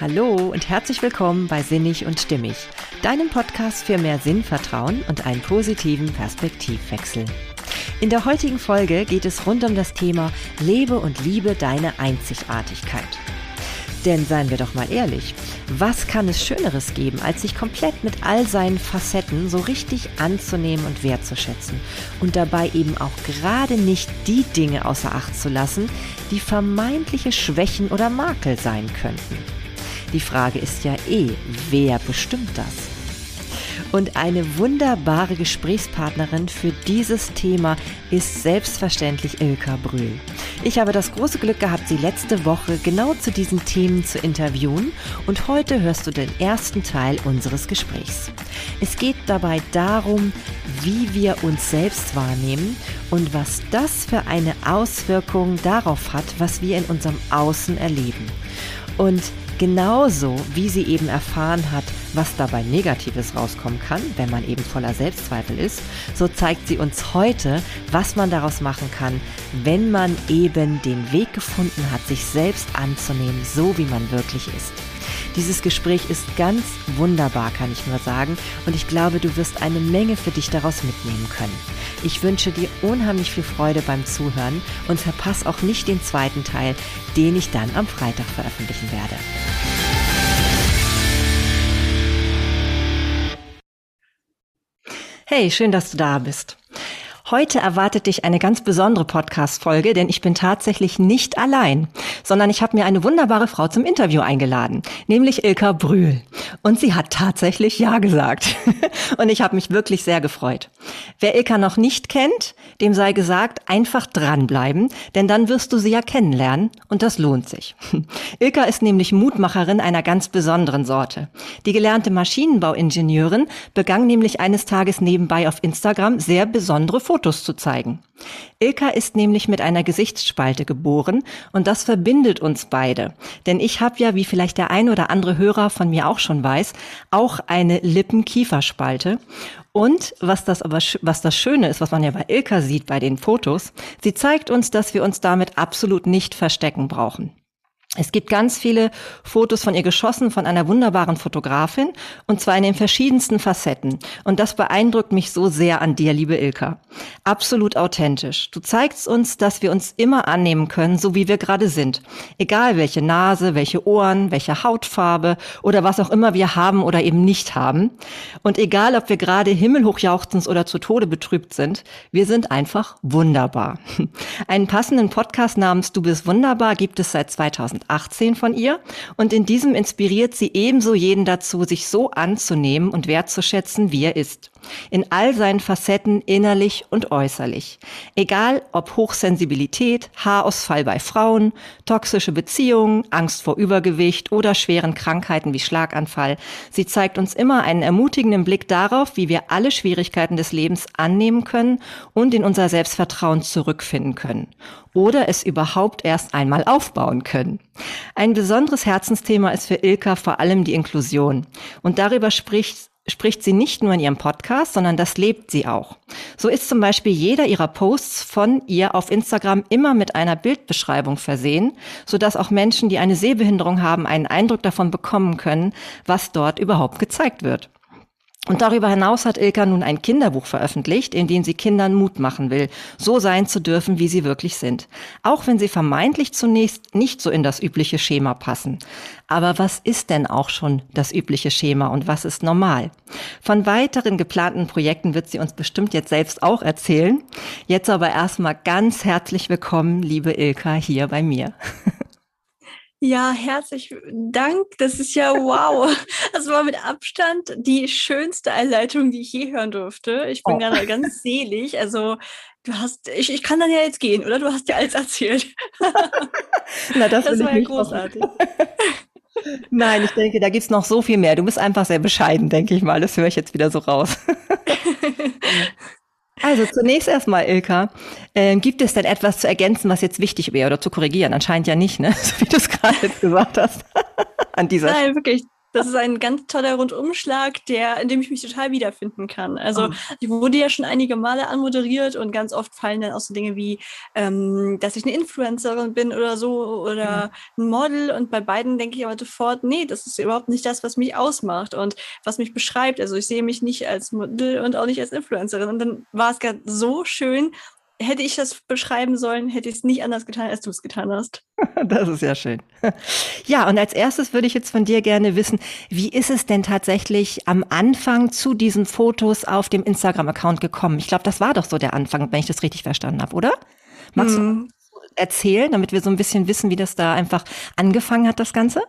Hallo und herzlich willkommen bei Sinnig und Stimmig, deinem Podcast für mehr Sinnvertrauen und einen positiven Perspektivwechsel. In der heutigen Folge geht es rund um das Thema Lebe und liebe deine Einzigartigkeit. Denn seien wir doch mal ehrlich, was kann es Schöneres geben, als sich komplett mit all seinen Facetten so richtig anzunehmen und wertzuschätzen und dabei eben auch gerade nicht die Dinge außer Acht zu lassen, die vermeintliche Schwächen oder Makel sein könnten. Die Frage ist ja eh, wer bestimmt das? Und eine wunderbare Gesprächspartnerin für dieses Thema ist selbstverständlich Ilka Brühl. Ich habe das große Glück gehabt, sie letzte Woche genau zu diesen Themen zu interviewen und heute hörst du den ersten Teil unseres Gesprächs. Es geht dabei darum, wie wir uns selbst wahrnehmen und was das für eine Auswirkung darauf hat, was wir in unserem Außen erleben. Und Genauso wie sie eben erfahren hat, was dabei Negatives rauskommen kann, wenn man eben voller Selbstzweifel ist, so zeigt sie uns heute, was man daraus machen kann, wenn man eben den Weg gefunden hat, sich selbst anzunehmen, so wie man wirklich ist. Dieses Gespräch ist ganz wunderbar, kann ich nur sagen, und ich glaube, du wirst eine Menge für dich daraus mitnehmen können. Ich wünsche dir unheimlich viel Freude beim Zuhören und verpass auch nicht den zweiten Teil, den ich dann am Freitag veröffentlichen werde. Hey, schön, dass du da bist. Heute erwartet dich eine ganz besondere Podcast-Folge, denn ich bin tatsächlich nicht allein, sondern ich habe mir eine wunderbare Frau zum Interview eingeladen, nämlich Ilka Brühl. Und sie hat tatsächlich Ja gesagt. Und ich habe mich wirklich sehr gefreut. Wer Ilka noch nicht kennt, dem sei gesagt, einfach dranbleiben, denn dann wirst du sie ja kennenlernen und das lohnt sich. Ilka ist nämlich Mutmacherin einer ganz besonderen Sorte. Die gelernte Maschinenbauingenieurin begann nämlich eines Tages nebenbei auf Instagram sehr besondere Fotos Fotos zu zeigen. Ilka ist nämlich mit einer Gesichtsspalte geboren und das verbindet uns beide. Denn ich habe ja, wie vielleicht der ein oder andere Hörer von mir auch schon weiß, auch eine Lippen-Kieferspalte. Und was das aber, was das Schöne ist, was man ja bei Ilka sieht bei den Fotos, sie zeigt uns, dass wir uns damit absolut nicht verstecken brauchen. Es gibt ganz viele Fotos von ihr geschossen, von einer wunderbaren Fotografin, und zwar in den verschiedensten Facetten. Und das beeindruckt mich so sehr an dir, liebe Ilka. Absolut authentisch. Du zeigst uns, dass wir uns immer annehmen können, so wie wir gerade sind. Egal welche Nase, welche Ohren, welche Hautfarbe oder was auch immer wir haben oder eben nicht haben. Und egal, ob wir gerade himmelhochjauchzend oder zu Tode betrübt sind, wir sind einfach wunderbar. Einen passenden Podcast namens Du bist wunderbar gibt es seit 2000 2018 von ihr und in diesem inspiriert sie ebenso jeden dazu, sich so anzunehmen und wertzuschätzen, wie er ist. In all seinen Facetten innerlich und äußerlich. Egal ob Hochsensibilität, Haarausfall bei Frauen, toxische Beziehungen, Angst vor Übergewicht oder schweren Krankheiten wie Schlaganfall. Sie zeigt uns immer einen ermutigenden Blick darauf, wie wir alle Schwierigkeiten des Lebens annehmen können und in unser Selbstvertrauen zurückfinden können. Oder es überhaupt erst einmal aufbauen können. Ein besonderes Herzensthema ist für Ilka vor allem die Inklusion. Und darüber spricht spricht sie nicht nur in ihrem Podcast, sondern das lebt sie auch. So ist zum Beispiel jeder ihrer Posts von ihr auf Instagram immer mit einer Bildbeschreibung versehen, sodass auch Menschen, die eine Sehbehinderung haben, einen Eindruck davon bekommen können, was dort überhaupt gezeigt wird. Und darüber hinaus hat Ilka nun ein Kinderbuch veröffentlicht, in dem sie Kindern Mut machen will, so sein zu dürfen, wie sie wirklich sind. Auch wenn sie vermeintlich zunächst nicht so in das übliche Schema passen. Aber was ist denn auch schon das übliche Schema und was ist normal? Von weiteren geplanten Projekten wird sie uns bestimmt jetzt selbst auch erzählen. Jetzt aber erstmal ganz herzlich willkommen, liebe Ilka, hier bei mir. Ja, herzlich Dank. Das ist ja wow. Das war mit Abstand die schönste Einleitung, die ich je hören durfte. Ich bin oh. gerade ganz selig. Also du hast, ich, ich kann dann ja jetzt gehen, oder? Du hast ja alles erzählt. Na, das, das war ja großartig. Nein, ich denke, da gibt's noch so viel mehr. Du bist einfach sehr bescheiden, denke ich mal. Das höre ich jetzt wieder so raus. Also zunächst erstmal, Ilka, äh, gibt es denn etwas zu ergänzen, was jetzt wichtig wäre oder zu korrigieren? Anscheinend ja nicht, ne? So wie du es gerade gesagt hast. An dieser Nein, wirklich. Das ist ein ganz toller Rundumschlag, der, in dem ich mich total wiederfinden kann. Also oh. ich wurde ja schon einige Male anmoderiert und ganz oft fallen dann auch so Dinge wie, ähm, dass ich eine Influencerin bin oder so oder mhm. ein Model. Und bei beiden denke ich aber sofort, nee, das ist überhaupt nicht das, was mich ausmacht und was mich beschreibt. Also ich sehe mich nicht als Model und auch nicht als Influencerin. Und dann war es gerade so schön, hätte ich das beschreiben sollen, hätte ich es nicht anders getan, als du es getan hast. Das ist ja schön. Ja, und als erstes würde ich jetzt von dir gerne wissen, wie ist es denn tatsächlich am Anfang zu diesen Fotos auf dem Instagram-Account gekommen? Ich glaube, das war doch so der Anfang, wenn ich das richtig verstanden habe, oder? Magst hm. du erzählen, damit wir so ein bisschen wissen, wie das da einfach angefangen hat, das Ganze?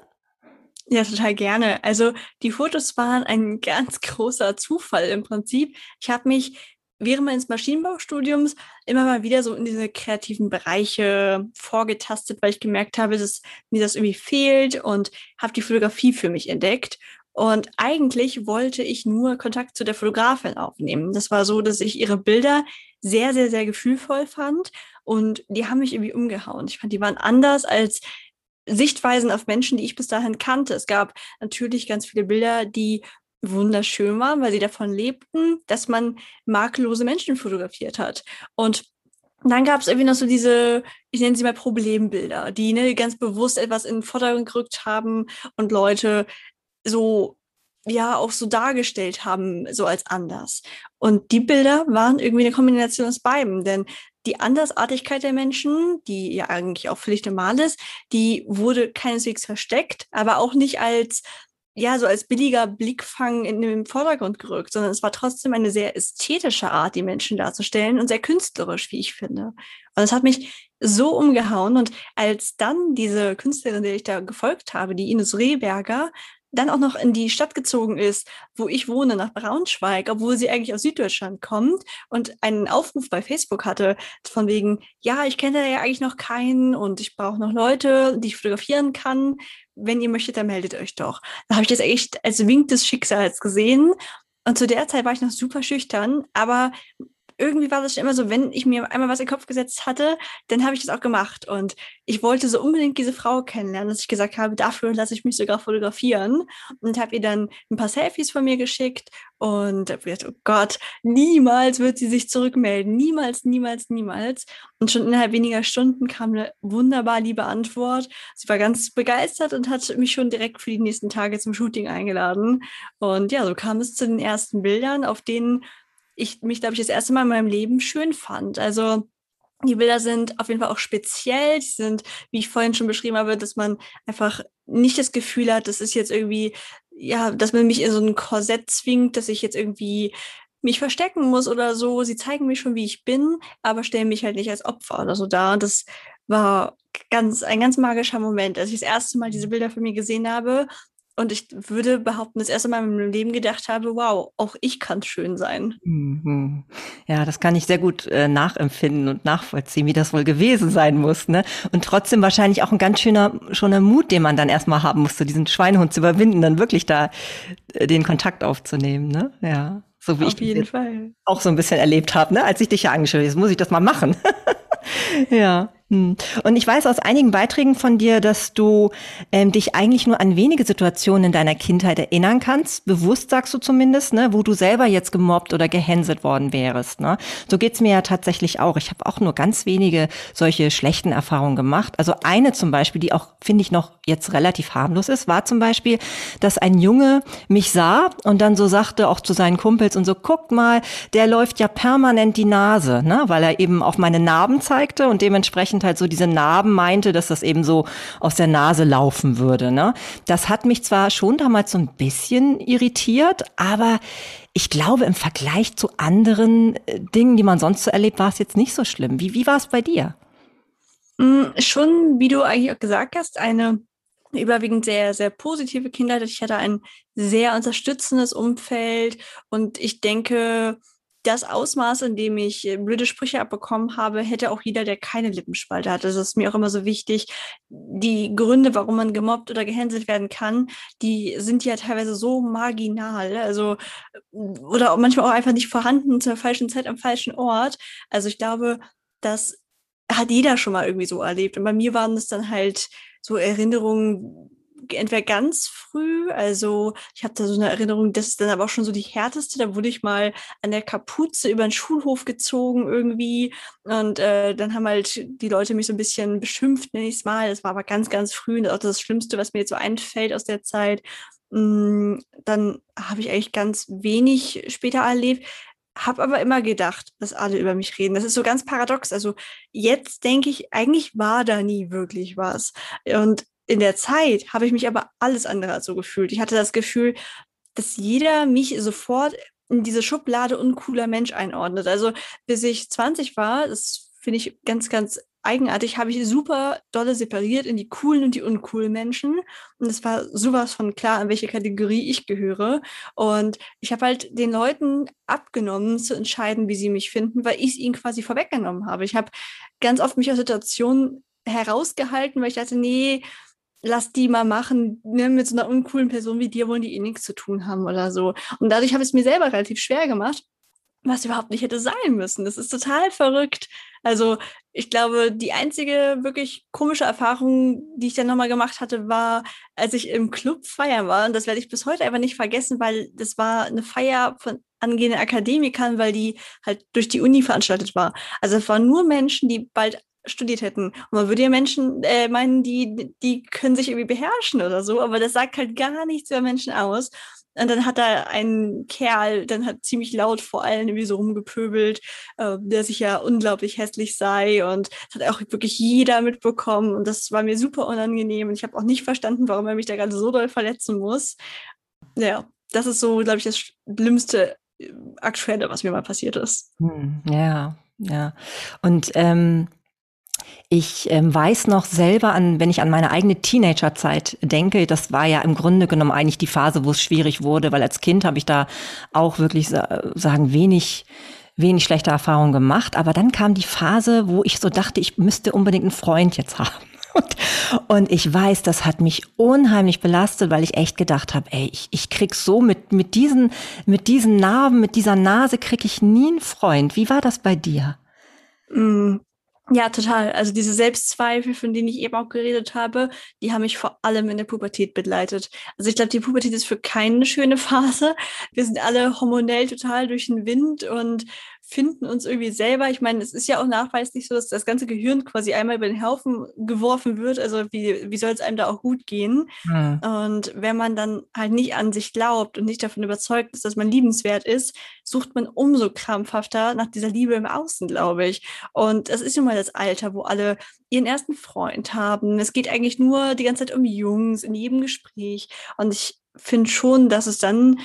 Ja, total gerne. Also die Fotos waren ein ganz großer Zufall im Prinzip. Ich habe mich während meines Maschinenbaustudiums immer mal wieder so in diese kreativen Bereiche vorgetastet, weil ich gemerkt habe, dass mir das irgendwie fehlt und habe die Fotografie für mich entdeckt. Und eigentlich wollte ich nur Kontakt zu der Fotografin aufnehmen. Das war so, dass ich ihre Bilder sehr, sehr, sehr gefühlvoll fand und die haben mich irgendwie umgehauen. Ich fand, die waren anders als Sichtweisen auf Menschen, die ich bis dahin kannte. Es gab natürlich ganz viele Bilder, die wunderschön waren, weil sie davon lebten, dass man makellose Menschen fotografiert hat. Und dann gab es irgendwie noch so diese, ich nenne sie mal Problembilder, die ne, ganz bewusst etwas in den Vordergrund gerückt haben und Leute so ja auch so dargestellt haben, so als anders. Und die Bilder waren irgendwie eine Kombination aus beiden, denn die Andersartigkeit der Menschen, die ja eigentlich auch völlig normal ist, die wurde keineswegs versteckt, aber auch nicht als ja, so als billiger Blickfang in den Vordergrund gerückt, sondern es war trotzdem eine sehr ästhetische Art, die Menschen darzustellen und sehr künstlerisch, wie ich finde. Und es hat mich so umgehauen. Und als dann diese Künstlerin, der ich da gefolgt habe, die Ines Rehberger, dann auch noch in die Stadt gezogen ist, wo ich wohne, nach Braunschweig, obwohl sie eigentlich aus Süddeutschland kommt und einen Aufruf bei Facebook hatte, von wegen, ja, ich kenne da ja eigentlich noch keinen und ich brauche noch Leute, die ich fotografieren kann. Wenn ihr möchtet, dann meldet euch doch. Da habe ich das echt als Wink des Schicksals gesehen. Und zu der Zeit war ich noch super schüchtern, aber irgendwie war das schon immer so, wenn ich mir einmal was in den Kopf gesetzt hatte, dann habe ich das auch gemacht. Und ich wollte so unbedingt diese Frau kennenlernen, dass ich gesagt habe, dafür lasse ich mich sogar fotografieren. Und habe ihr dann ein paar Selfies von mir geschickt und habe gedacht, oh Gott, niemals wird sie sich zurückmelden. Niemals, niemals, niemals. Und schon innerhalb weniger Stunden kam eine wunderbar liebe Antwort. Sie war ganz begeistert und hat mich schon direkt für die nächsten Tage zum Shooting eingeladen. Und ja, so kam es zu den ersten Bildern, auf denen ich mich, glaube ich, das erste Mal in meinem Leben schön fand. Also die Bilder sind auf jeden Fall auch speziell. Die sind, wie ich vorhin schon beschrieben habe, dass man einfach nicht das Gefühl hat, das ist jetzt irgendwie, ja, dass man mich in so ein Korsett zwingt, dass ich jetzt irgendwie mich verstecken muss oder so. Sie zeigen mich schon, wie ich bin, aber stellen mich halt nicht als Opfer oder so da. Und das war ganz, ein ganz magischer Moment, als ich das erste Mal diese Bilder von mir gesehen habe und ich würde behaupten, das erste Mal in meinem Leben gedacht habe, wow, auch ich kann schön sein. Mhm. Ja, das kann ich sehr gut äh, nachempfinden und nachvollziehen, wie das wohl gewesen sein muss. Ne? Und trotzdem wahrscheinlich auch ein ganz schöner, schöner Mut, den man dann erstmal haben musste, diesen Schweinehund zu überwinden, dann wirklich da äh, den Kontakt aufzunehmen. Ne? Ja. So wie Auf ich auch so ein bisschen erlebt habe, ne? als ich dich ja angeschaut habe, jetzt muss ich das mal machen. ja. Hm. Und ich weiß aus einigen Beiträgen von dir, dass du ähm, dich eigentlich nur an wenige Situationen in deiner Kindheit erinnern kannst, bewusst sagst du zumindest, ne, wo du selber jetzt gemobbt oder gehänselt worden wärst. Ne? So geht's mir ja tatsächlich auch. Ich habe auch nur ganz wenige solche schlechten Erfahrungen gemacht. Also eine zum Beispiel, die auch, finde ich, noch jetzt relativ harmlos ist, war zum Beispiel, dass ein Junge mich sah und dann so sagte auch zu seinen Kumpels und so, guck mal, der läuft ja permanent die Nase, ne? weil er eben auf meine Narben zeigte und dementsprechend dementsprechend halt so diese Narben meinte, dass das eben so aus der Nase laufen würde. Ne? Das hat mich zwar schon damals so ein bisschen irritiert, aber ich glaube, im Vergleich zu anderen äh, Dingen, die man sonst so erlebt, war es jetzt nicht so schlimm. Wie, wie war es bei dir? Mm, schon, wie du eigentlich auch gesagt hast, eine überwiegend sehr, sehr positive Kindheit. Ich hatte ein sehr unterstützendes Umfeld und ich denke, das Ausmaß, in dem ich äh, blöde Sprüche abbekommen habe, hätte auch jeder, der keine Lippenspalte hat. Das ist mir auch immer so wichtig. Die Gründe, warum man gemobbt oder gehänselt werden kann, die sind ja teilweise so marginal. Also, oder manchmal auch einfach nicht vorhanden zur falschen Zeit am falschen Ort. Also ich glaube, das hat jeder schon mal irgendwie so erlebt. Und bei mir waren es dann halt so Erinnerungen, entweder ganz früh, also ich habe da so eine Erinnerung, das ist dann aber auch schon so die härteste. Da wurde ich mal an der Kapuze über den Schulhof gezogen irgendwie. Und äh, dann haben halt die Leute mich so ein bisschen beschimpft, nenne ich es mal. Das war aber ganz, ganz früh und auch das Schlimmste, was mir jetzt so einfällt aus der Zeit. Mm, dann habe ich eigentlich ganz wenig später erlebt habe aber immer gedacht, dass alle über mich reden. Das ist so ganz paradox. Also jetzt denke ich, eigentlich war da nie wirklich was. Und in der Zeit habe ich mich aber alles andere als so gefühlt. Ich hatte das Gefühl, dass jeder mich sofort in diese Schublade uncooler Mensch einordnet. Also bis ich 20 war, das finde ich ganz, ganz eigenartig, habe ich super dolle separiert in die coolen und die uncoolen Menschen. Und es war sowas von klar, in welche Kategorie ich gehöre. Und ich habe halt den Leuten abgenommen, zu entscheiden, wie sie mich finden, weil ich es ihnen quasi vorweggenommen habe. Ich habe ganz oft mich aus Situationen herausgehalten, weil ich dachte, nee, lass die mal machen, ne, mit so einer uncoolen Person wie dir wollen die eh nichts zu tun haben oder so. Und dadurch habe ich es mir selber relativ schwer gemacht, was überhaupt nicht hätte sein müssen. Das ist total verrückt. Also ich glaube, die einzige wirklich komische Erfahrung, die ich dann nochmal gemacht hatte, war, als ich im Club feiern war. Und das werde ich bis heute einfach nicht vergessen, weil das war eine Feier von angehenden Akademikern, weil die halt durch die Uni veranstaltet war. Also es waren nur Menschen, die bald studiert hätten. Und man würde ja Menschen äh, meinen, die, die können sich irgendwie beherrschen oder so, aber das sagt halt gar nichts über Menschen aus. Und dann hat da ein Kerl, dann hat ziemlich laut vor allen irgendwie so rumgepöbelt, äh, der sich ja unglaublich hässlich sei und das hat auch wirklich jeder mitbekommen und das war mir super unangenehm und ich habe auch nicht verstanden, warum er mich da gerade so doll verletzen muss. Ja, das ist so, glaube ich, das schlimmste äh, Aktuelle, was mir mal passiert ist. Hm, ja, ja. Und ähm ich ähm, weiß noch selber an, wenn ich an meine eigene Teenagerzeit denke, das war ja im Grunde genommen eigentlich die Phase, wo es schwierig wurde, weil als Kind habe ich da auch wirklich sagen wenig wenig schlechte Erfahrungen gemacht, aber dann kam die Phase, wo ich so dachte, ich müsste unbedingt einen Freund jetzt haben. Und, und ich weiß, das hat mich unheimlich belastet, weil ich echt gedacht habe, ey, ich, ich krieg so mit, mit diesen, mit diesen Narben, mit dieser Nase krieg ich nie einen Freund. Wie war das bei dir? Mm, ja, total. Also diese Selbstzweifel, von denen ich eben auch geredet habe, die haben mich vor allem in der Pubertät begleitet. Also ich glaube, die Pubertät ist für keine schöne Phase. Wir sind alle hormonell total durch den Wind und finden uns irgendwie selber. Ich meine, es ist ja auch nachweislich so, dass das ganze Gehirn quasi einmal über den Haufen geworfen wird. Also wie, wie soll es einem da auch gut gehen? Mhm. Und wenn man dann halt nicht an sich glaubt und nicht davon überzeugt ist, dass man liebenswert ist, sucht man umso krampfhafter nach dieser Liebe im Außen, glaube ich. Und das ist nun mal das Alter, wo alle ihren ersten Freund haben. Es geht eigentlich nur die ganze Zeit um Jungs in jedem Gespräch. Und ich finde schon, dass es dann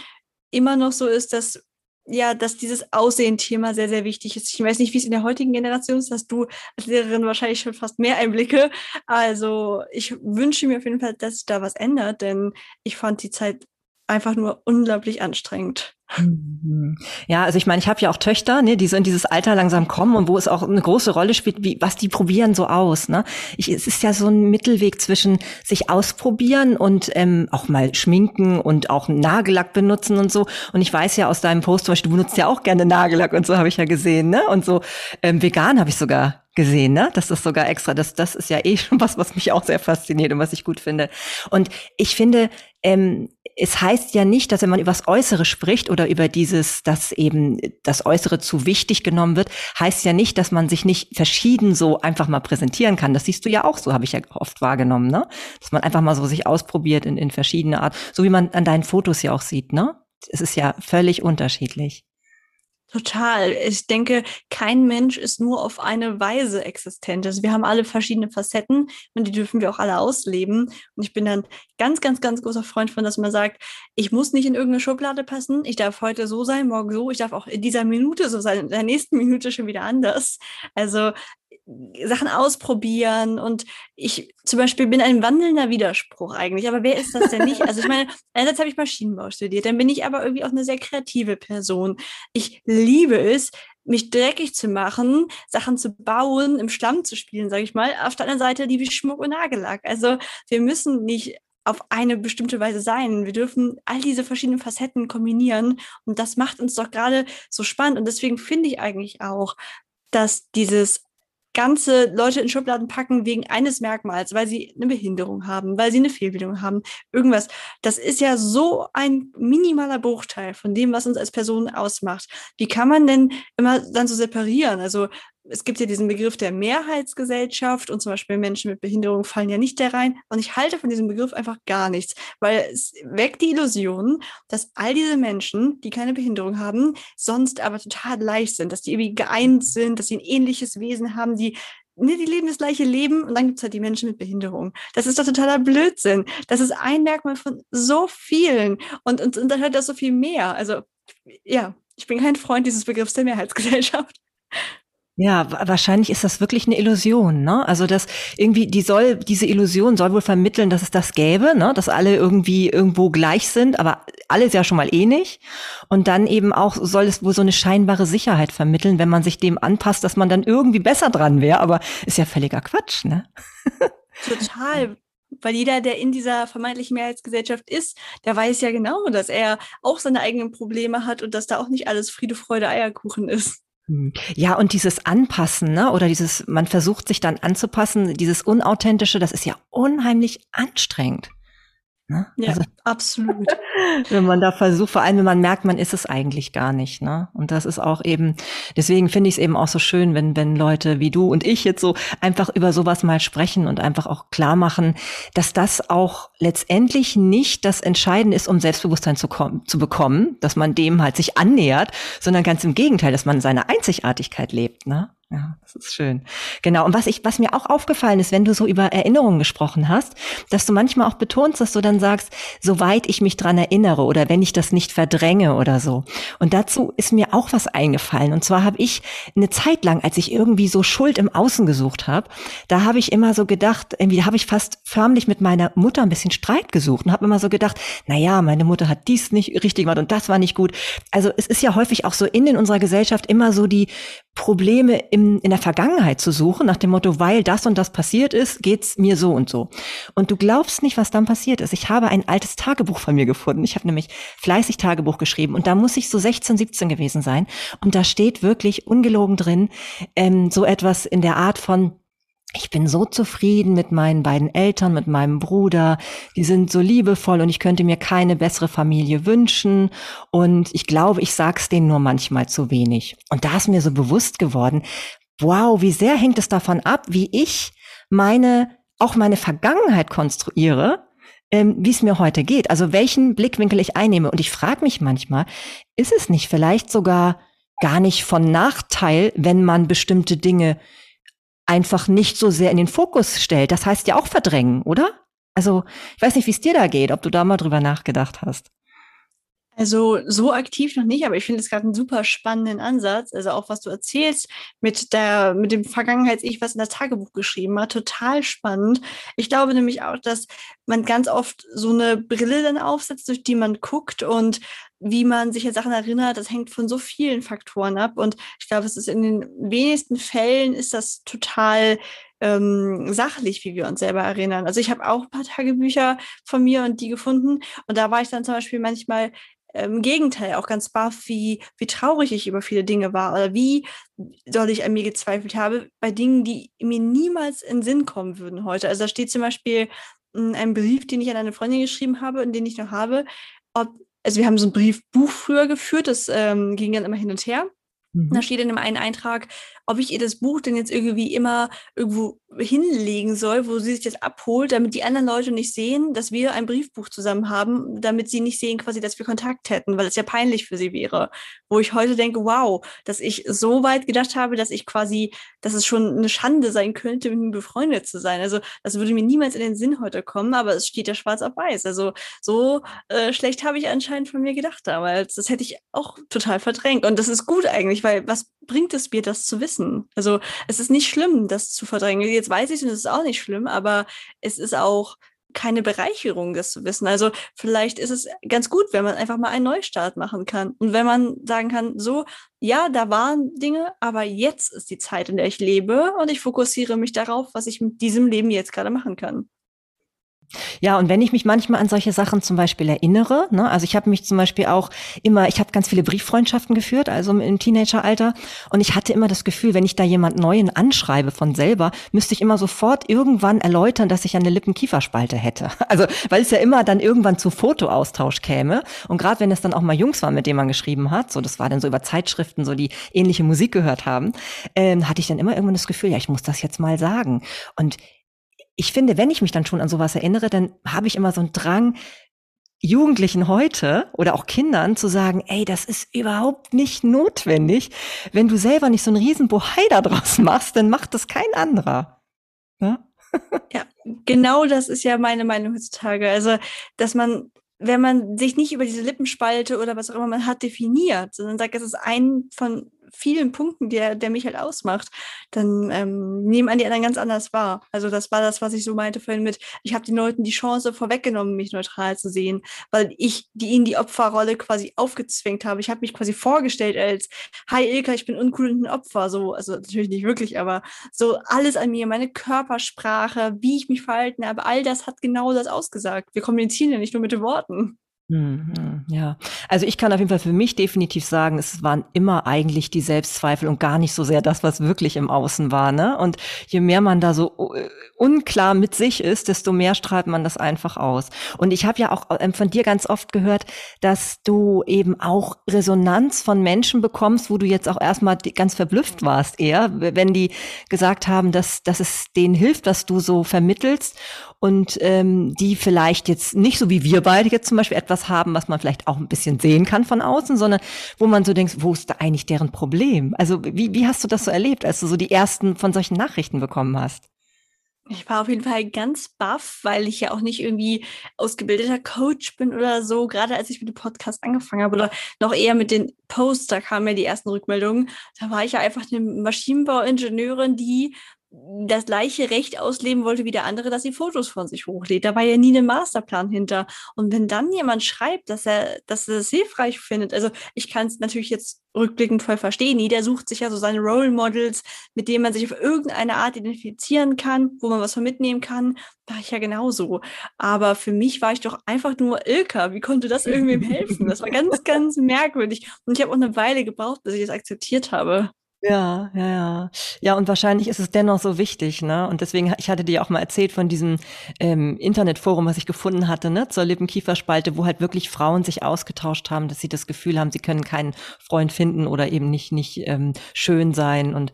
immer noch so ist, dass ja, dass dieses Aussehen-Thema sehr, sehr wichtig ist. Ich weiß nicht, wie es in der heutigen Generation ist, dass du als Lehrerin wahrscheinlich schon fast mehr Einblicke. Also ich wünsche mir auf jeden Fall, dass sich da was ändert, denn ich fand die Zeit einfach nur unglaublich anstrengend. Mhm. Ja, also ich meine, ich habe ja auch Töchter, ne, die so in dieses Alter langsam kommen und wo es auch eine große Rolle spielt, wie was die probieren so aus. Ne? Ich, es ist ja so ein Mittelweg zwischen sich ausprobieren und ähm, auch mal schminken und auch Nagellack benutzen und so. Und ich weiß ja aus deinem Post, zum Beispiel, du benutzt ja auch gerne Nagellack und so habe ich ja gesehen, ne? Und so ähm, vegan habe ich sogar gesehen, ne? Das ist sogar extra. Das, das ist ja eh schon was, was mich auch sehr fasziniert und was ich gut finde. Und ich finde, ähm, es heißt ja nicht, dass wenn man über das Äußere spricht oder über dieses, dass eben das Äußere zu wichtig genommen wird, heißt ja nicht, dass man sich nicht verschieden so einfach mal präsentieren kann. Das siehst du ja auch so, habe ich ja oft wahrgenommen, ne? Dass man einfach mal so sich ausprobiert in, in verschiedene Art, so wie man an deinen Fotos ja auch sieht, ne? Es ist ja völlig unterschiedlich. Total. Ich denke, kein Mensch ist nur auf eine Weise existent. Also wir haben alle verschiedene Facetten und die dürfen wir auch alle ausleben. Und ich bin dann ganz, ganz, ganz großer Freund von, dass man sagt, ich muss nicht in irgendeine Schublade passen. Ich darf heute so sein, morgen so. Ich darf auch in dieser Minute so sein, in der nächsten Minute schon wieder anders. Also Sachen ausprobieren und ich zum Beispiel bin ein wandelnder Widerspruch eigentlich, aber wer ist das denn nicht? Also ich meine, einerseits habe ich Maschinenbau studiert, dann bin ich aber irgendwie auch eine sehr kreative Person. Ich liebe es, mich dreckig zu machen, Sachen zu bauen, im Schlamm zu spielen, sage ich mal. Auf der anderen Seite liebe ich Schmuck und Nagellack. Also wir müssen nicht auf eine bestimmte Weise sein. Wir dürfen all diese verschiedenen Facetten kombinieren und das macht uns doch gerade so spannend und deswegen finde ich eigentlich auch, dass dieses ganze Leute in Schubladen packen wegen eines Merkmals, weil sie eine Behinderung haben, weil sie eine Fehlbildung haben, irgendwas. Das ist ja so ein minimaler Bruchteil von dem, was uns als Person ausmacht. Wie kann man denn immer dann so separieren? Also es gibt ja diesen Begriff der Mehrheitsgesellschaft und zum Beispiel Menschen mit Behinderung fallen ja nicht da rein. Und ich halte von diesem Begriff einfach gar nichts, weil es weckt die Illusion, dass all diese Menschen, die keine Behinderung haben, sonst aber total leicht sind, dass die irgendwie geeint sind, dass sie ein ähnliches Wesen haben, die ne, die leben das gleiche Leben und dann gibt es halt die Menschen mit Behinderung. Das ist doch totaler Blödsinn. Das ist ein Merkmal von so vielen und, und, und dann hat das so viel mehr. Also ja, ich bin kein Freund dieses Begriffs der Mehrheitsgesellschaft. Ja, wahrscheinlich ist das wirklich eine Illusion, ne? Also das irgendwie, die soll, diese Illusion soll wohl vermitteln, dass es das gäbe, ne? Dass alle irgendwie irgendwo gleich sind, aber alles ja schon mal eh. Und dann eben auch soll es wohl so eine scheinbare Sicherheit vermitteln, wenn man sich dem anpasst, dass man dann irgendwie besser dran wäre. Aber ist ja völliger Quatsch, ne? Total. Weil jeder, der in dieser vermeintlichen Mehrheitsgesellschaft ist, der weiß ja genau, dass er auch seine eigenen Probleme hat und dass da auch nicht alles Friede, Freude, Eierkuchen ist. Hm. Ja, und dieses Anpassen, ne, oder dieses, man versucht sich dann anzupassen, dieses Unauthentische, das ist ja unheimlich anstrengend. Ne? Ja, also, absolut. wenn man da versucht, vor allem wenn man merkt, man ist es eigentlich gar nicht. Ne? Und das ist auch eben, deswegen finde ich es eben auch so schön, wenn, wenn Leute wie du und ich jetzt so einfach über sowas mal sprechen und einfach auch klar machen, dass das auch letztendlich nicht das Entscheidende ist, um Selbstbewusstsein zu, zu bekommen, dass man dem halt sich annähert, sondern ganz im Gegenteil, dass man seine Einzigartigkeit lebt. Ne? Ja, das ist schön. Genau. Und was ich, was mir auch aufgefallen ist, wenn du so über Erinnerungen gesprochen hast, dass du manchmal auch betonst, dass du dann sagst, soweit ich mich dran erinnere oder wenn ich das nicht verdränge oder so. Und dazu ist mir auch was eingefallen. Und zwar habe ich eine Zeit lang, als ich irgendwie so Schuld im Außen gesucht habe, da habe ich immer so gedacht, irgendwie habe ich fast förmlich mit meiner Mutter ein bisschen Streit gesucht und habe immer so gedacht, na ja, meine Mutter hat dies nicht richtig gemacht und das war nicht gut. Also es ist ja häufig auch so in, in unserer Gesellschaft immer so die Probleme im, in der Vergangenheit zu suchen, nach dem Motto, weil das und das passiert ist, geht's mir so und so. Und du glaubst nicht, was dann passiert ist. Ich habe ein altes Tagebuch von mir gefunden. Ich habe nämlich fleißig Tagebuch geschrieben und da muss ich so 16, 17 gewesen sein. Und da steht wirklich ungelogen drin, ähm, so etwas in der Art von, ich bin so zufrieden mit meinen beiden Eltern, mit meinem Bruder. Die sind so liebevoll und ich könnte mir keine bessere Familie wünschen. Und ich glaube, ich sag's denen nur manchmal zu wenig. Und da ist mir so bewusst geworden, wow, wie sehr hängt es davon ab, wie ich meine, auch meine Vergangenheit konstruiere, ähm, wie es mir heute geht. Also welchen Blickwinkel ich einnehme. Und ich frage mich manchmal, ist es nicht vielleicht sogar gar nicht von Nachteil, wenn man bestimmte Dinge einfach nicht so sehr in den Fokus stellt. Das heißt ja auch verdrängen, oder? Also, ich weiß nicht, wie es dir da geht, ob du da mal drüber nachgedacht hast. Also so aktiv noch nicht, aber ich finde es gerade einen super spannenden Ansatz. Also auch was du erzählst mit der, mit dem Vergangenheits-Ich, was in das Tagebuch geschrieben hat, total spannend. Ich glaube nämlich auch, dass man ganz oft so eine Brille dann aufsetzt, durch die man guckt und wie man sich an Sachen erinnert, das hängt von so vielen Faktoren ab. Und ich glaube, es ist in den wenigsten Fällen ist das total ähm, sachlich, wie wir uns selber erinnern. Also ich habe auch ein paar Tagebücher von mir und die gefunden. Und da war ich dann zum Beispiel manchmal im Gegenteil auch ganz baff, wie, wie traurig ich über viele Dinge war oder wie doll ich an mir gezweifelt habe bei Dingen, die mir niemals in Sinn kommen würden heute. Also da steht zum Beispiel hm, ein Brief, den ich an eine Freundin geschrieben habe und den ich noch habe, ob, also wir haben so ein Briefbuch früher geführt, das ähm, ging dann immer hin und her. Mhm. Da steht in einem einen Eintrag, ob ich ihr das Buch denn jetzt irgendwie immer irgendwo hinlegen soll, wo sie sich das abholt, damit die anderen Leute nicht sehen, dass wir ein Briefbuch zusammen haben, damit sie nicht sehen quasi, dass wir Kontakt hätten, weil es ja peinlich für sie wäre. Wo ich heute denke, wow, dass ich so weit gedacht habe, dass ich quasi, dass es schon eine Schande sein könnte, mit ihm befreundet zu sein. Also das würde mir niemals in den Sinn heute kommen, aber es steht ja schwarz auf weiß. Also so äh, schlecht habe ich anscheinend von mir gedacht damals. Das hätte ich auch total verdrängt. Und das ist gut eigentlich, weil was bringt es mir, das zu wissen? Also es ist nicht schlimm, das zu verdrängen. Jetzt weiß ich und es ist auch nicht schlimm, aber es ist auch keine Bereicherung, das zu wissen. Also vielleicht ist es ganz gut, wenn man einfach mal einen Neustart machen kann. Und wenn man sagen kann, so, ja, da waren Dinge, aber jetzt ist die Zeit, in der ich lebe und ich fokussiere mich darauf, was ich mit diesem Leben jetzt gerade machen kann. Ja, und wenn ich mich manchmal an solche Sachen zum Beispiel erinnere, ne, also ich habe mich zum Beispiel auch immer, ich habe ganz viele Brieffreundschaften geführt, also im Teenageralter, und ich hatte immer das Gefühl, wenn ich da jemand Neuen anschreibe von selber, müsste ich immer sofort irgendwann erläutern, dass ich eine Lippenkieferspalte hätte. Also weil es ja immer dann irgendwann zu Fotoaustausch käme. Und gerade wenn es dann auch mal Jungs waren, mit denen man geschrieben hat, so das war dann so über Zeitschriften, so die ähnliche Musik gehört haben, ähm, hatte ich dann immer irgendwann das Gefühl, ja, ich muss das jetzt mal sagen. Und ich finde, wenn ich mich dann schon an sowas erinnere, dann habe ich immer so einen Drang, Jugendlichen heute oder auch Kindern zu sagen, ey, das ist überhaupt nicht notwendig. Wenn du selber nicht so einen riesen Bohai da draus machst, dann macht das kein anderer. Ja? ja, genau das ist ja meine Meinung heutzutage. Also, dass man wenn man sich nicht über diese Lippenspalte oder was auch immer man hat definiert, sondern sagt, es ist ein von vielen Punkten, der, der mich halt ausmacht, dann ähm, nehmen an die anderen ganz anders wahr. Also das war das, was ich so meinte vorhin mit, ich habe den Leuten die Chance vorweggenommen, mich neutral zu sehen, weil ich die ihnen die Opferrolle quasi aufgezwängt habe. Ich habe mich quasi vorgestellt als, hi Ilka, ich bin uncool und ein Opfer. So, also natürlich nicht wirklich, aber so alles an mir, meine Körpersprache, wie ich mich verhalten habe, all das hat genau das ausgesagt. Wir kommunizieren ja nicht nur mit den Worten. Mhm, ja, also ich kann auf jeden Fall für mich definitiv sagen, es waren immer eigentlich die Selbstzweifel und gar nicht so sehr das, was wirklich im Außen war. Ne? Und je mehr man da so äh, unklar mit sich ist, desto mehr strahlt man das einfach aus. Und ich habe ja auch ähm, von dir ganz oft gehört, dass du eben auch Resonanz von Menschen bekommst, wo du jetzt auch erstmal ganz verblüfft warst eher, wenn die gesagt haben, dass, dass es denen hilft, dass du so vermittelst und ähm, die vielleicht jetzt nicht so wie wir beide jetzt zum Beispiel etwas haben, was man vielleicht auch ein bisschen sehen kann von außen, sondern wo man so denkt, wo ist da eigentlich deren Problem? Also wie, wie hast du das so erlebt, als du so die ersten von solchen Nachrichten bekommen hast? Ich war auf jeden Fall ganz baff, weil ich ja auch nicht irgendwie ausgebildeter Coach bin oder so. Gerade als ich mit dem Podcast angefangen habe oder noch eher mit den Posts, da kamen ja die ersten Rückmeldungen. Da war ich ja einfach eine Maschinenbauingenieurin, die das gleiche Recht ausleben wollte wie der andere, dass sie Fotos von sich hochlädt. Da war ja nie ein Masterplan hinter. Und wenn dann jemand schreibt, dass er, dass er das hilfreich findet, also ich kann es natürlich jetzt rückblickend voll verstehen. Jeder sucht sich ja so seine Role Models, mit denen man sich auf irgendeine Art identifizieren kann, wo man was von mitnehmen kann. War ich ja genauso. Aber für mich war ich doch einfach nur Ilka. Wie konnte das irgendwem helfen? Das war ganz, ganz merkwürdig. Und ich habe auch eine Weile gebraucht, bis ich das akzeptiert habe. Ja, ja, ja. Ja, und wahrscheinlich ist es dennoch so wichtig, ne? Und deswegen, ich hatte dir auch mal erzählt von diesem ähm, Internetforum, was ich gefunden hatte, ne, zur Lippenkieferspalte, wo halt wirklich Frauen sich ausgetauscht haben, dass sie das Gefühl haben, sie können keinen Freund finden oder eben nicht, nicht ähm, schön sein. Und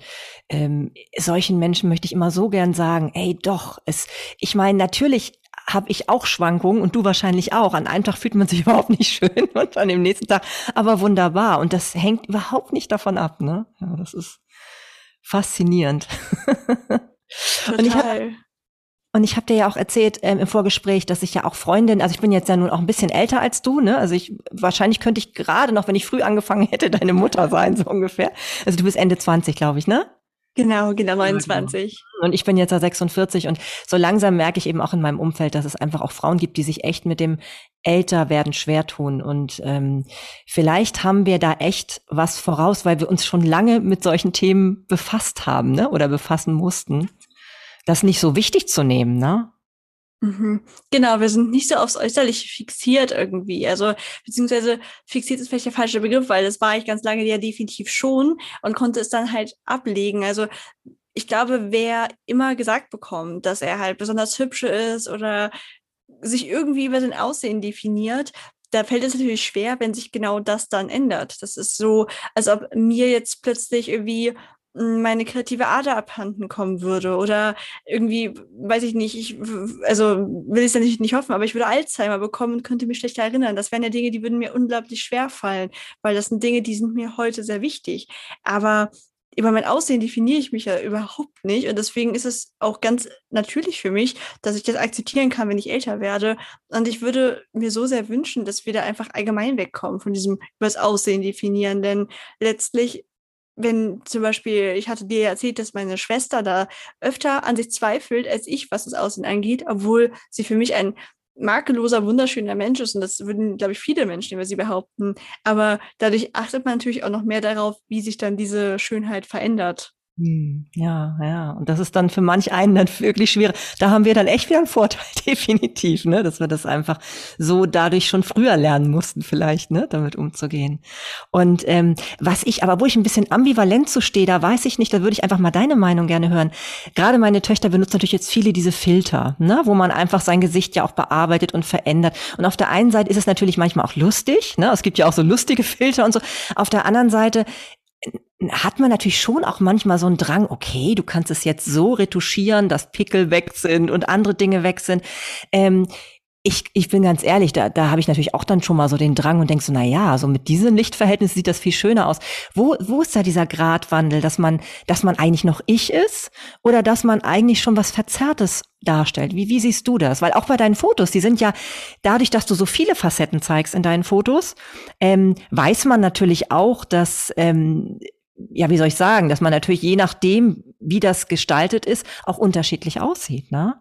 ähm, solchen Menschen möchte ich immer so gern sagen, ey, doch, es, ich meine, natürlich habe ich auch Schwankungen und du wahrscheinlich auch. An einem Tag fühlt man sich überhaupt nicht schön und an dem nächsten Tag aber wunderbar. Und das hängt überhaupt nicht davon ab. Ne? Ja, das ist faszinierend. Total. Und ich hab, und ich habe dir ja auch erzählt ähm, im Vorgespräch, dass ich ja auch Freundin, also ich bin jetzt ja nun auch ein bisschen älter als du, ne? Also ich wahrscheinlich könnte ich gerade noch, wenn ich früh angefangen hätte, deine Mutter sein, so ungefähr. Also du bist Ende 20, glaube ich, ne? Genau, genau, 29. Und ich bin jetzt 46 und so langsam merke ich eben auch in meinem Umfeld, dass es einfach auch Frauen gibt, die sich echt mit dem Älterwerden schwer tun. Und ähm, vielleicht haben wir da echt was voraus, weil wir uns schon lange mit solchen Themen befasst haben, ne? Oder befassen mussten. Das nicht so wichtig zu nehmen, ne? Mhm. Genau, wir sind nicht so aufs Äußerliche fixiert irgendwie. Also, beziehungsweise fixiert ist vielleicht der falsche Begriff, weil das war ich ganz lange ja definitiv schon und konnte es dann halt ablegen. Also, ich glaube, wer immer gesagt bekommt, dass er halt besonders hübsch ist oder sich irgendwie über sein Aussehen definiert, da fällt es natürlich schwer, wenn sich genau das dann ändert. Das ist so, als ob mir jetzt plötzlich irgendwie meine kreative Ader abhanden kommen würde oder irgendwie, weiß ich nicht, ich, also will ich es natürlich nicht hoffen, aber ich würde Alzheimer bekommen und könnte mich schlechter erinnern. Das wären ja Dinge, die würden mir unglaublich schwer fallen, weil das sind Dinge, die sind mir heute sehr wichtig. Aber über mein Aussehen definiere ich mich ja überhaupt nicht und deswegen ist es auch ganz natürlich für mich, dass ich das akzeptieren kann, wenn ich älter werde. Und ich würde mir so sehr wünschen, dass wir da einfach allgemein wegkommen von diesem übers Aussehen definieren, denn letztlich wenn zum Beispiel, ich hatte dir erzählt, dass meine Schwester da öfter an sich zweifelt als ich, was das Aussehen angeht, obwohl sie für mich ein makelloser, wunderschöner Mensch ist. Und das würden, glaube ich, viele Menschen über sie behaupten. Aber dadurch achtet man natürlich auch noch mehr darauf, wie sich dann diese Schönheit verändert. Hm, ja, ja. Und das ist dann für manch einen dann wirklich schwer. Da haben wir dann echt wieder einen Vorteil, definitiv, ne, dass wir das einfach so dadurch schon früher lernen mussten, vielleicht, ne, damit umzugehen. Und ähm, was ich, aber wo ich ein bisschen ambivalent zu stehe, da weiß ich nicht, da würde ich einfach mal deine Meinung gerne hören. Gerade meine Töchter benutzen natürlich jetzt viele diese Filter, ne, wo man einfach sein Gesicht ja auch bearbeitet und verändert. Und auf der einen Seite ist es natürlich manchmal auch lustig, ne, es gibt ja auch so lustige Filter und so. Auf der anderen Seite hat man natürlich schon auch manchmal so einen Drang, okay, du kannst es jetzt so retuschieren, dass Pickel weg sind und andere Dinge weg sind. Ähm, ich, ich bin ganz ehrlich, da, da habe ich natürlich auch dann schon mal so den Drang und denk so, na ja, so mit diesen Lichtverhältnissen sieht das viel schöner aus. Wo, wo ist da dieser Gratwandel, dass man, dass man eigentlich noch ich ist oder dass man eigentlich schon was Verzerrtes darstellt? Wie, wie siehst du das? Weil auch bei deinen Fotos, die sind ja dadurch, dass du so viele Facetten zeigst in deinen Fotos, ähm, weiß man natürlich auch, dass ähm, ja, wie soll ich sagen, dass man natürlich je nachdem, wie das gestaltet ist, auch unterschiedlich aussieht, ne?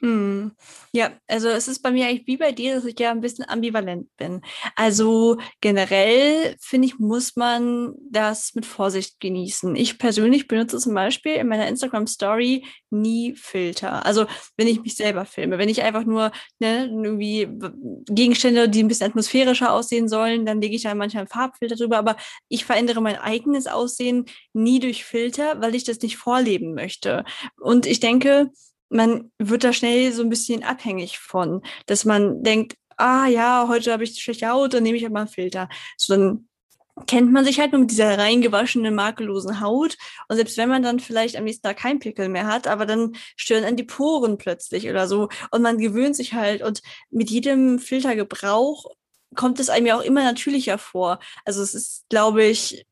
Hm. Ja, also es ist bei mir eigentlich wie bei dir, dass ich ja ein bisschen ambivalent bin. Also generell finde ich, muss man das mit Vorsicht genießen. Ich persönlich benutze zum Beispiel in meiner Instagram Story nie Filter. Also wenn ich mich selber filme, wenn ich einfach nur ne, irgendwie Gegenstände, die ein bisschen atmosphärischer aussehen sollen, dann lege ich da manchmal einen Farbfilter drüber. Aber ich verändere mein eigenes Aussehen nie durch Filter, weil ich das nicht vorleben möchte. Und ich denke, man wird da schnell so ein bisschen abhängig von, dass man denkt, ah ja, heute habe ich schlechte Haut, dann nehme ich halt mal einen Filter. So, dann kennt man sich halt nur mit dieser reingewaschenen, makellosen Haut. Und selbst wenn man dann vielleicht am nächsten Tag keinen Pickel mehr hat, aber dann stören dann die Poren plötzlich oder so. Und man gewöhnt sich halt. Und mit jedem Filtergebrauch kommt es einem ja auch immer natürlicher vor. Also es ist, glaube ich,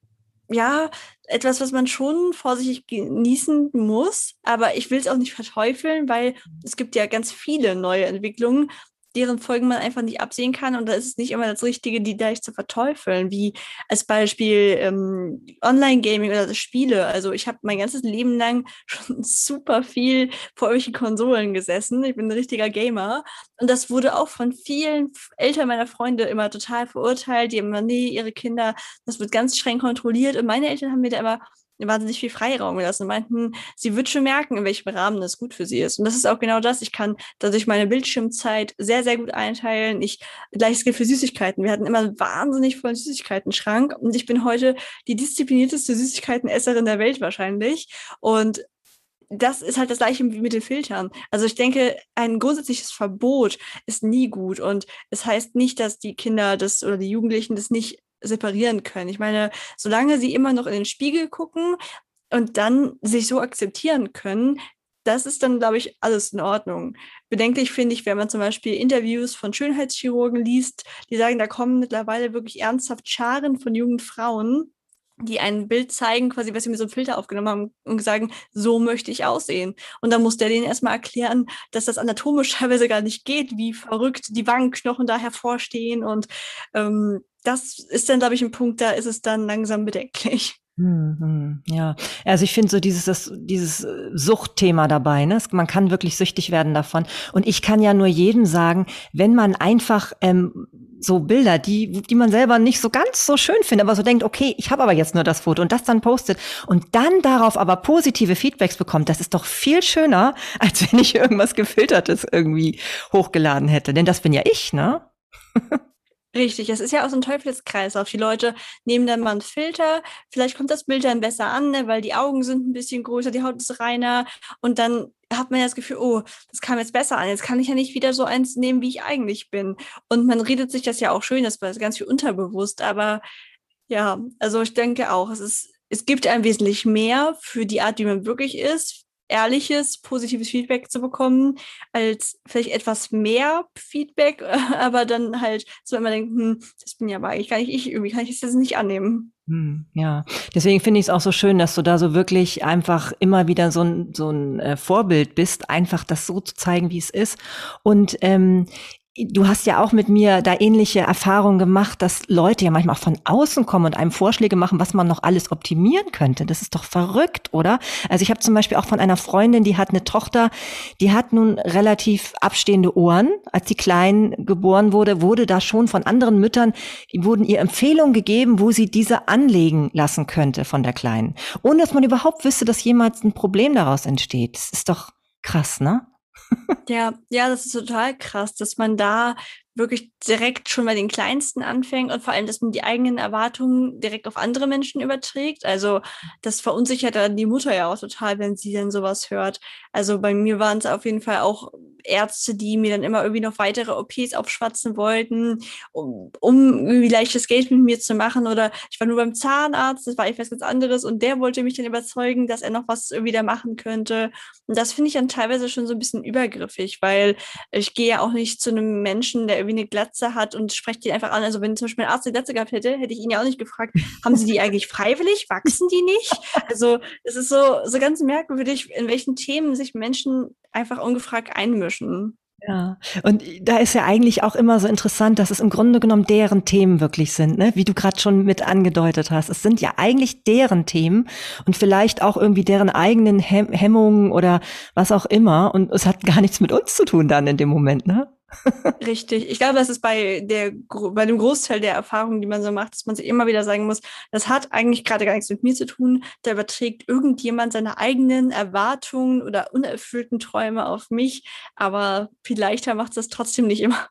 ja, etwas, was man schon vorsichtig genießen muss. Aber ich will es auch nicht verteufeln, weil es gibt ja ganz viele neue Entwicklungen, deren Folgen man einfach nicht absehen kann. Und da ist es nicht immer das Richtige, die gleich zu verteufeln, wie als Beispiel ähm, Online-Gaming oder Spiele. Also ich habe mein ganzes Leben lang schon super viel vor irgendwelchen Konsolen gesessen. Ich bin ein richtiger Gamer. Und das wurde auch von vielen Eltern meiner Freunde immer total verurteilt. Die haben immer, nee, ihre Kinder, das wird ganz streng kontrolliert. Und meine Eltern haben mir da immer wahnsinnig viel Freiraum gelassen und meinten, sie wird schon merken, in welchem Rahmen das gut für sie ist. Und das ist auch genau das. Ich kann dadurch meine Bildschirmzeit sehr, sehr gut einteilen. Ich, gleiches gilt für Süßigkeiten. Wir hatten immer einen wahnsinnig vollen Süßigkeiten-Schrank und ich bin heute die disziplinierteste Süßigkeitenesserin der Welt wahrscheinlich. Und das ist halt das gleiche wie mit den Filtern. Also ich denke, ein grundsätzliches Verbot ist nie gut und es heißt nicht, dass die Kinder das oder die Jugendlichen das nicht separieren können. Ich meine, solange sie immer noch in den Spiegel gucken und dann sich so akzeptieren können, das ist dann, glaube ich, alles in Ordnung. Bedenklich finde ich, wenn man zum Beispiel Interviews von Schönheitschirurgen liest, die sagen, da kommen mittlerweile wirklich ernsthaft Scharen von jungen Frauen, die ein Bild zeigen, quasi, was sie mit so einem Filter aufgenommen haben und sagen, so möchte ich aussehen. Und dann muss der denen erstmal erklären, dass das anatomisch teilweise gar nicht geht, wie verrückt die Wangenknochen da hervorstehen und ähm, das ist dann, glaube ich, ein Punkt, da ist es dann langsam bedenklich. Mhm, ja, also ich finde so dieses, das, dieses Suchtthema dabei, ne? man kann wirklich süchtig werden davon. Und ich kann ja nur jedem sagen, wenn man einfach ähm, so Bilder, die, die man selber nicht so ganz so schön findet, aber so denkt, okay, ich habe aber jetzt nur das Foto und das dann postet und dann darauf aber positive Feedbacks bekommt, das ist doch viel schöner, als wenn ich irgendwas gefiltertes irgendwie hochgeladen hätte. Denn das bin ja ich, ne? Richtig, es ist ja auch so ein Teufelskreislauf. Die Leute nehmen dann mal einen Filter, vielleicht kommt das Bild dann besser an, ne, weil die Augen sind ein bisschen größer, die Haut ist reiner und dann hat man ja das Gefühl, oh, das kam jetzt besser an. Jetzt kann ich ja nicht wieder so eins nehmen, wie ich eigentlich bin. Und man redet sich das ja auch schön, das war ganz viel unterbewusst, aber ja, also ich denke auch, es ist, es gibt ein wesentlich mehr für die Art, wie man wirklich ist, ehrliches, positives Feedback zu bekommen, als vielleicht etwas mehr Feedback, aber dann halt so, man denkt, hm, das bin ja aber eigentlich gar nicht ich, irgendwie kann ich das nicht annehmen. Hm, ja, deswegen finde ich es auch so schön, dass du da so wirklich einfach immer wieder so ein, so ein äh, Vorbild bist, einfach das so zu zeigen, wie es ist. Und ähm, du hast ja auch mit mir da ähnliche Erfahrungen gemacht, dass Leute ja manchmal auch von außen kommen und einem Vorschläge machen, was man noch alles optimieren könnte. Das ist doch verrückt, oder? Also ich habe zum Beispiel auch von einer Freundin, die hat eine Tochter, die hat nun relativ abstehende Ohren. Als die Klein geboren wurde, wurde da schon von anderen Müttern, wurden ihr Empfehlungen gegeben, wo sie diese anlegen lassen könnte von der Kleinen. Ohne dass man überhaupt wüsste, dass jemals ein Problem daraus entsteht. Das ist doch krass, ne? Ja, ja, das ist total krass, dass man da wirklich direkt schon bei den Kleinsten anfängt und vor allem, dass man die eigenen Erwartungen direkt auf andere Menschen überträgt. Also das verunsichert dann die Mutter ja auch total, wenn sie dann sowas hört. Also bei mir waren es auf jeden Fall auch Ärzte, die mir dann immer irgendwie noch weitere OPs aufschwatzen wollten, um, um irgendwie leichtes Geld mit mir zu machen. Oder ich war nur beim Zahnarzt, das war etwas ganz anderes und der wollte mich dann überzeugen, dass er noch was da machen könnte. Und das finde ich dann teilweise schon so ein bisschen übergriffig, weil ich gehe ja auch nicht zu einem Menschen, der irgendwie eine Glatze hat und spreche die einfach an. Also wenn zum Beispiel ein Arzt eine Glatze gehabt hätte, hätte ich ihn ja auch nicht gefragt, haben sie die eigentlich freiwillig? Wachsen die nicht? Also es ist so, so ganz merkwürdig, in welchen Themen sich Menschen einfach ungefragt einmischen. Ja, und da ist ja eigentlich auch immer so interessant, dass es im Grunde genommen deren Themen wirklich sind, ne? wie du gerade schon mit angedeutet hast. Es sind ja eigentlich deren Themen und vielleicht auch irgendwie deren eigenen Hem Hemmungen oder was auch immer. Und es hat gar nichts mit uns zu tun dann in dem Moment, ne? Richtig. Ich glaube, das ist bei der bei dem Großteil der Erfahrungen, die man so macht, dass man sich immer wieder sagen muss, das hat eigentlich gerade gar nichts mit mir zu tun. Da überträgt irgendjemand seine eigenen Erwartungen oder unerfüllten Träume auf mich, aber viel leichter macht es das trotzdem nicht immer.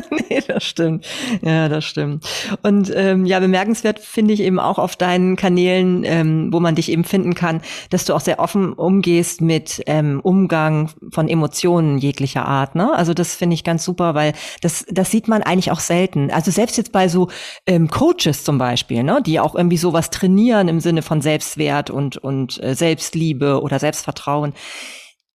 nee, das stimmt. Ja, das stimmt. Und ähm, ja, bemerkenswert finde ich eben auch auf deinen Kanälen, ähm, wo man dich eben finden kann, dass du auch sehr offen umgehst mit ähm, Umgang von Emotionen jeglicher Art. Ne? Also das finde ich ganz super, weil das, das sieht man eigentlich auch selten. Also selbst jetzt bei so ähm, Coaches zum Beispiel, ne, die auch irgendwie sowas trainieren im Sinne von Selbstwert und, und äh, Selbstliebe oder Selbstvertrauen.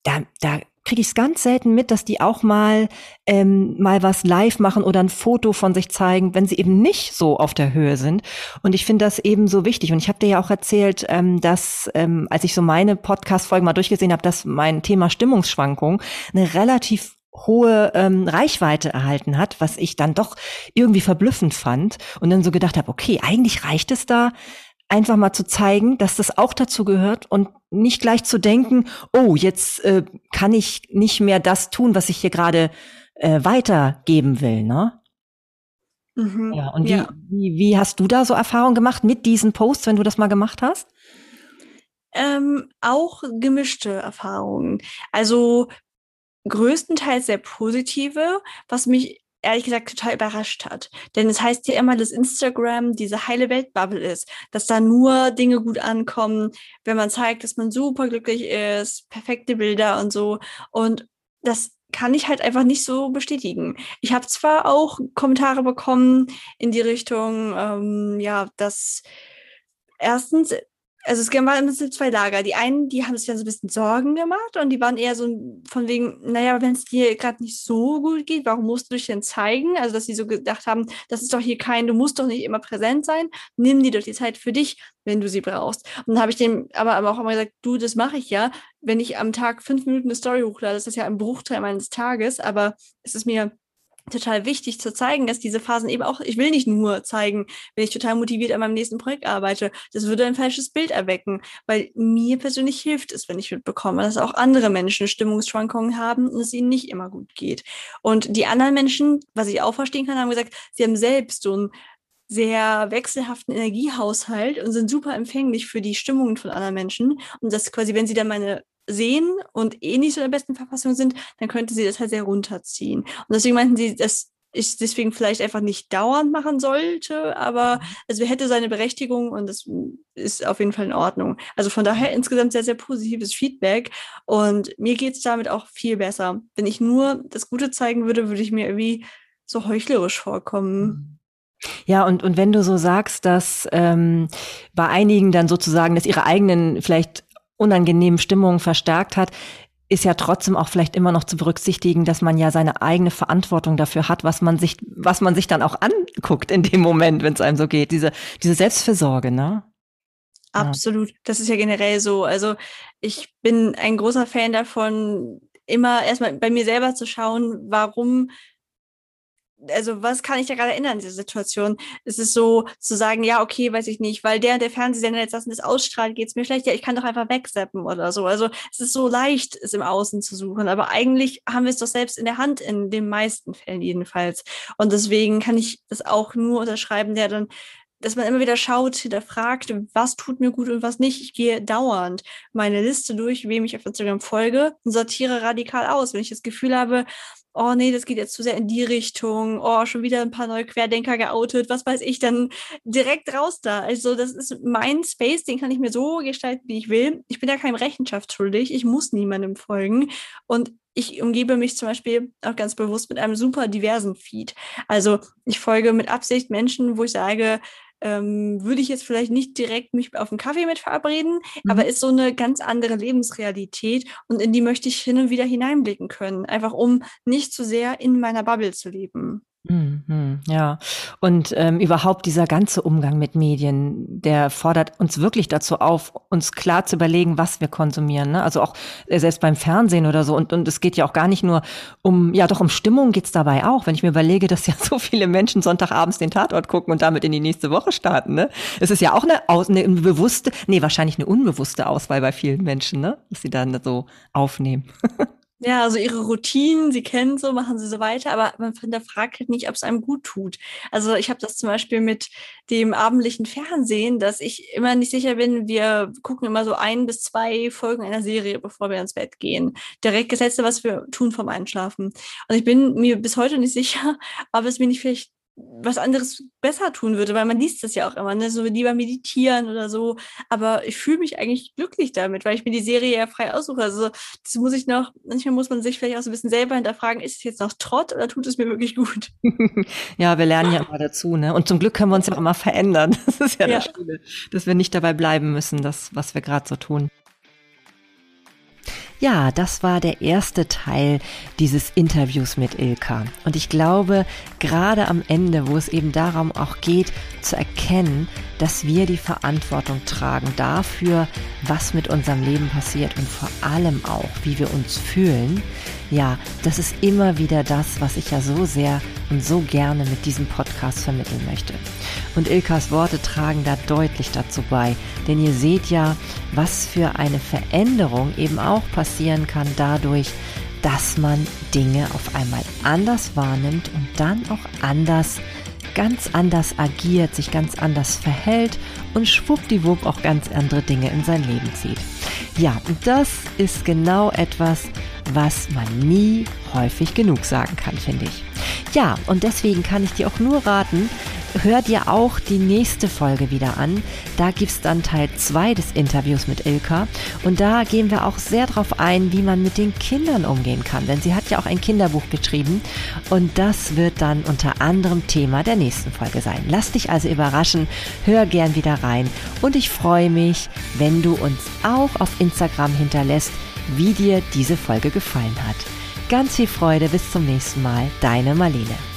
Da, da kriege ich es ganz selten mit, dass die auch mal ähm, mal was live machen oder ein Foto von sich zeigen, wenn sie eben nicht so auf der Höhe sind. Und ich finde das eben so wichtig. Und ich habe dir ja auch erzählt, ähm, dass ähm, als ich so meine Podcast-Folgen mal durchgesehen habe, dass mein Thema Stimmungsschwankung eine relativ hohe ähm, Reichweite erhalten hat, was ich dann doch irgendwie verblüffend fand und dann so gedacht habe, okay, eigentlich reicht es da, einfach mal zu zeigen, dass das auch dazu gehört und nicht gleich zu denken, oh, jetzt äh, kann ich nicht mehr das tun, was ich hier gerade äh, weitergeben will, ne? Mhm, ja, und ja. Wie, wie, wie hast du da so Erfahrungen gemacht mit diesen Posts, wenn du das mal gemacht hast? Ähm, auch gemischte Erfahrungen. Also größtenteils sehr positive, was mich ehrlich gesagt total überrascht hat. Denn es heißt ja immer, dass Instagram diese heile Weltbubble ist, dass da nur Dinge gut ankommen, wenn man zeigt, dass man super glücklich ist, perfekte Bilder und so. Und das kann ich halt einfach nicht so bestätigen. Ich habe zwar auch Kommentare bekommen in die Richtung, ähm, ja, dass erstens also es waren immer zwei Lager. Die einen, die haben sich dann so ein bisschen Sorgen gemacht und die waren eher so von wegen, naja, wenn es dir gerade nicht so gut geht, warum musst du dich denn zeigen? Also, dass sie so gedacht haben, das ist doch hier kein, du musst doch nicht immer präsent sein, nimm dir doch die Zeit für dich, wenn du sie brauchst. Und dann habe ich dem aber, aber auch immer gesagt, du, das mache ich ja. Wenn ich am Tag fünf Minuten eine Story hochlade, das ist ja ein Bruchteil meines Tages, aber es ist mir total wichtig zu zeigen, dass diese Phasen eben auch, ich will nicht nur zeigen, wenn ich total motiviert an meinem nächsten Projekt arbeite. Das würde ein falsches Bild erwecken, weil mir persönlich hilft es, wenn ich mitbekomme, dass auch andere Menschen Stimmungsschwankungen haben und es ihnen nicht immer gut geht. Und die anderen Menschen, was ich auch verstehen kann, haben gesagt, sie haben selbst so einen sehr wechselhaften Energiehaushalt und sind super empfänglich für die Stimmungen von anderen Menschen. Und das quasi, wenn sie dann meine sehen und eh nicht so in der besten Verfassung sind, dann könnte sie das halt sehr runterziehen. Und deswegen meinten sie, dass ich deswegen vielleicht einfach nicht dauernd machen sollte, aber mhm. also hätte seine Berechtigung und das ist auf jeden Fall in Ordnung. Also von daher insgesamt sehr, sehr positives Feedback und mir geht es damit auch viel besser. Wenn ich nur das Gute zeigen würde, würde ich mir irgendwie so heuchlerisch vorkommen. Mhm. Ja, und, und wenn du so sagst, dass ähm, bei einigen dann sozusagen, dass ihre eigenen vielleicht unangenehmen Stimmungen verstärkt hat, ist ja trotzdem auch vielleicht immer noch zu berücksichtigen, dass man ja seine eigene Verantwortung dafür hat, was man sich, was man sich dann auch anguckt in dem Moment, wenn es einem so geht. Diese, diese Selbstversorge, ne? Absolut. Das ist ja generell so. Also ich bin ein großer Fan davon, immer erstmal bei mir selber zu schauen, warum also was kann ich da gerade ändern in dieser Situation? Es ist so zu sagen, ja, okay, weiß ich nicht, weil der der Fernsehsender jetzt das und das ausstrahlt, geht es mir schlecht, ja, ich kann doch einfach wegseppen oder so. Also es ist so leicht, es im Außen zu suchen, aber eigentlich haben wir es doch selbst in der Hand, in den meisten Fällen jedenfalls. Und deswegen kann ich das auch nur unterschreiben, der dann dass man immer wieder schaut, hinterfragt, was tut mir gut und was nicht. Ich gehe dauernd meine Liste durch, wem ich auf Instagram folge und sortiere radikal aus. Wenn ich das Gefühl habe, oh nee, das geht jetzt zu sehr in die Richtung, oh, schon wieder ein paar neue Querdenker geoutet, was weiß ich, dann direkt raus da. Also das ist mein Space, den kann ich mir so gestalten, wie ich will. Ich bin da keinem Rechenschaft schuldig, ich muss niemandem folgen und ich umgebe mich zum Beispiel auch ganz bewusst mit einem super diversen Feed. Also ich folge mit Absicht Menschen, wo ich sage, ähm, würde ich jetzt vielleicht nicht direkt mich auf einen Kaffee mit verabreden, mhm. aber ist so eine ganz andere Lebensrealität und in die möchte ich hin und wieder hineinblicken können, einfach um nicht zu sehr in meiner Bubble zu leben. Mhm, ja, und ähm, überhaupt dieser ganze Umgang mit Medien, der fordert uns wirklich dazu auf, uns klar zu überlegen, was wir konsumieren. Ne? Also auch äh, selbst beim Fernsehen oder so. Und, und es geht ja auch gar nicht nur um, ja doch um Stimmung geht's dabei auch. Wenn ich mir überlege, dass ja so viele Menschen Sonntagabends den Tatort gucken und damit in die nächste Woche starten. Ne? Es ist ja auch eine, Aus eine bewusste, nee, wahrscheinlich eine unbewusste Auswahl bei vielen Menschen, ne? dass sie dann so aufnehmen. Ja, also ihre Routinen, sie kennen so, machen sie so weiter, aber man hinterfragt halt nicht, ob es einem gut tut. Also ich habe das zum Beispiel mit dem abendlichen Fernsehen, dass ich immer nicht sicher bin, wir gucken immer so ein bis zwei Folgen einer Serie, bevor wir ins Bett gehen. Direkt das Letzte, was wir tun vom Einschlafen. Und ich bin mir bis heute nicht sicher, ob es mir nicht vielleicht was anderes besser tun würde, weil man liest das ja auch immer, ne? so lieber meditieren oder so. Aber ich fühle mich eigentlich glücklich damit, weil ich mir die Serie ja frei aussuche. Also das muss ich noch, manchmal muss man sich vielleicht auch so ein bisschen selber hinterfragen, ist es jetzt noch Trott oder tut es mir wirklich gut? ja, wir lernen ja immer dazu, ne? Und zum Glück können wir uns ja immer verändern. Das ist ja, ja. das Schöne, dass wir nicht dabei bleiben müssen, das, was wir gerade so tun. Ja, das war der erste Teil dieses Interviews mit Ilka. Und ich glaube, gerade am Ende, wo es eben darum auch geht, zu erkennen, dass wir die Verantwortung tragen dafür, was mit unserem Leben passiert und vor allem auch, wie wir uns fühlen, ja, das ist immer wieder das, was ich ja so sehr und so gerne mit diesem Podcast vermitteln möchte. Und Ilkas Worte tragen da deutlich dazu bei, denn ihr seht ja, was für eine Veränderung eben auch passieren kann dadurch, dass man Dinge auf einmal anders wahrnimmt und dann auch anders, ganz anders agiert, sich ganz anders verhält und schwuppdiwupp auch ganz andere Dinge in sein Leben zieht. Ja, und das ist genau etwas, was man nie häufig genug sagen kann, finde ich. Ja, und deswegen kann ich dir auch nur raten, hör dir auch die nächste Folge wieder an. Da gibt es dann Teil 2 des Interviews mit Ilka. Und da gehen wir auch sehr darauf ein, wie man mit den Kindern umgehen kann. Denn sie hat ja auch ein Kinderbuch geschrieben. Und das wird dann unter anderem Thema der nächsten Folge sein. Lass dich also überraschen. Hör gern wieder rein. Und ich freue mich, wenn du uns auch auf Instagram hinterlässt, wie dir diese Folge gefallen hat. Ganz viel Freude, bis zum nächsten Mal, deine Marlene.